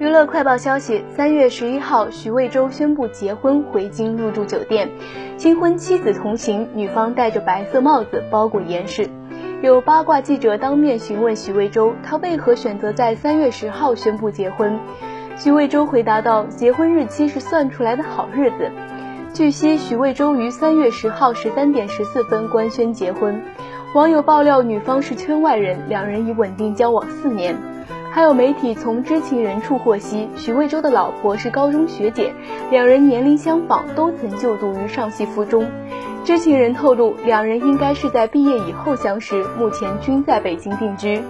娱乐快报消息：三月十一号，许魏洲宣布结婚，回京入住酒店，新婚妻子同行，女方戴着白色帽子包裹严实。有八卦记者当面询问许魏洲，他为何选择在三月十号宣布结婚？许魏洲回答道：“结婚日期是算出来的好日子。”据悉，许魏洲于三月十号十三点十四分官宣结婚。网友爆料，女方是圈外人，两人已稳定交往四年。还有媒体从知情人处获悉，许魏洲的老婆是高中学姐，两人年龄相仿，都曾就读于上戏附中。知情人透露，两人应该是在毕业以后相识，目前均在北京定居。